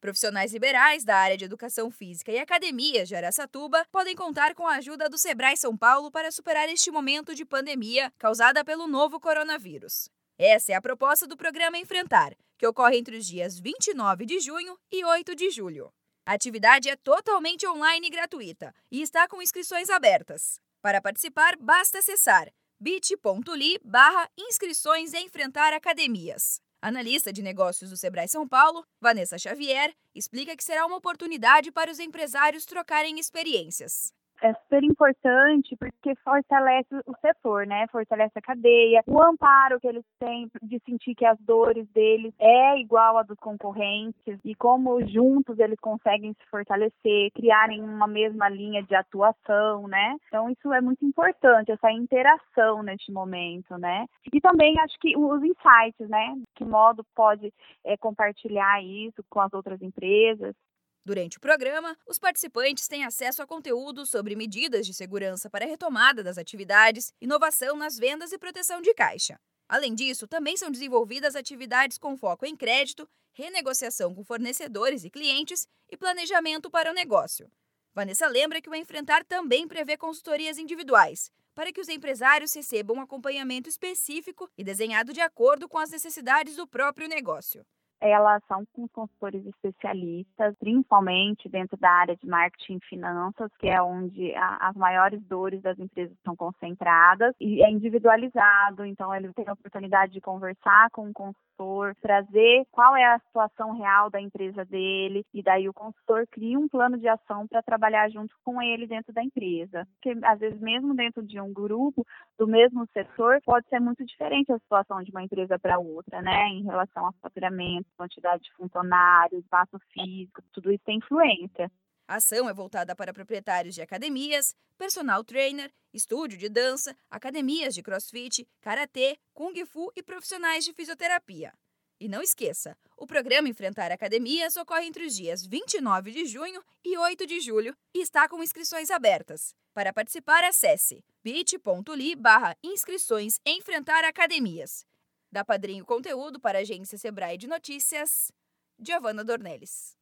Profissionais liberais da área de educação física e academias de Araçatuba podem contar com a ajuda do Sebrae São Paulo para superar este momento de pandemia causada pelo novo coronavírus. Essa é a proposta do programa Enfrentar, que ocorre entre os dias 29 de junho e 8 de julho. A atividade é totalmente online e gratuita e está com inscrições abertas. Para participar, basta acessar bit.ly barra inscrições Enfrentar Academias. Analista de negócios do Sebrae São Paulo, Vanessa Xavier, explica que será uma oportunidade para os empresários trocarem experiências é super importante porque fortalece o setor, né? Fortalece a cadeia, o amparo que eles têm de sentir que as dores deles é igual a dos concorrentes e como juntos eles conseguem se fortalecer, criarem uma mesma linha de atuação, né? Então isso é muito importante essa interação neste momento, né? E também acho que os insights, né? Que modo pode é, compartilhar isso com as outras empresas. Durante o programa, os participantes têm acesso a conteúdo sobre medidas de segurança para a retomada das atividades, inovação nas vendas e proteção de caixa. Além disso, também são desenvolvidas atividades com foco em crédito, renegociação com fornecedores e clientes e planejamento para o negócio. Vanessa lembra que o Enfrentar também prevê consultorias individuais, para que os empresários recebam um acompanhamento específico e desenhado de acordo com as necessidades do próprio negócio elas são com consultores especialistas, principalmente dentro da área de marketing e finanças, que é onde a, as maiores dores das empresas estão concentradas, e é individualizado, então ele tem a oportunidade de conversar com o consultor, trazer qual é a situação real da empresa dele, e daí o consultor cria um plano de ação para trabalhar junto com ele dentro da empresa. Porque às vezes mesmo dentro de um grupo do mesmo setor, pode ser muito diferente a situação de uma empresa para outra, né, em relação ao faturamento quantidade de funcionários, espaço físico, tudo isso tem influência. A ação é voltada para proprietários de academias, personal trainer, estúdio de dança, academias de crossfit, karatê, kung fu e profissionais de fisioterapia. E não esqueça, o programa Enfrentar Academias ocorre entre os dias 29 de junho e 8 de julho e está com inscrições abertas. Para participar, acesse bit.ly barra inscrições Enfrentar Academias. Da Padrinho Conteúdo para a agência Sebrae de Notícias, Giovana Dornelles.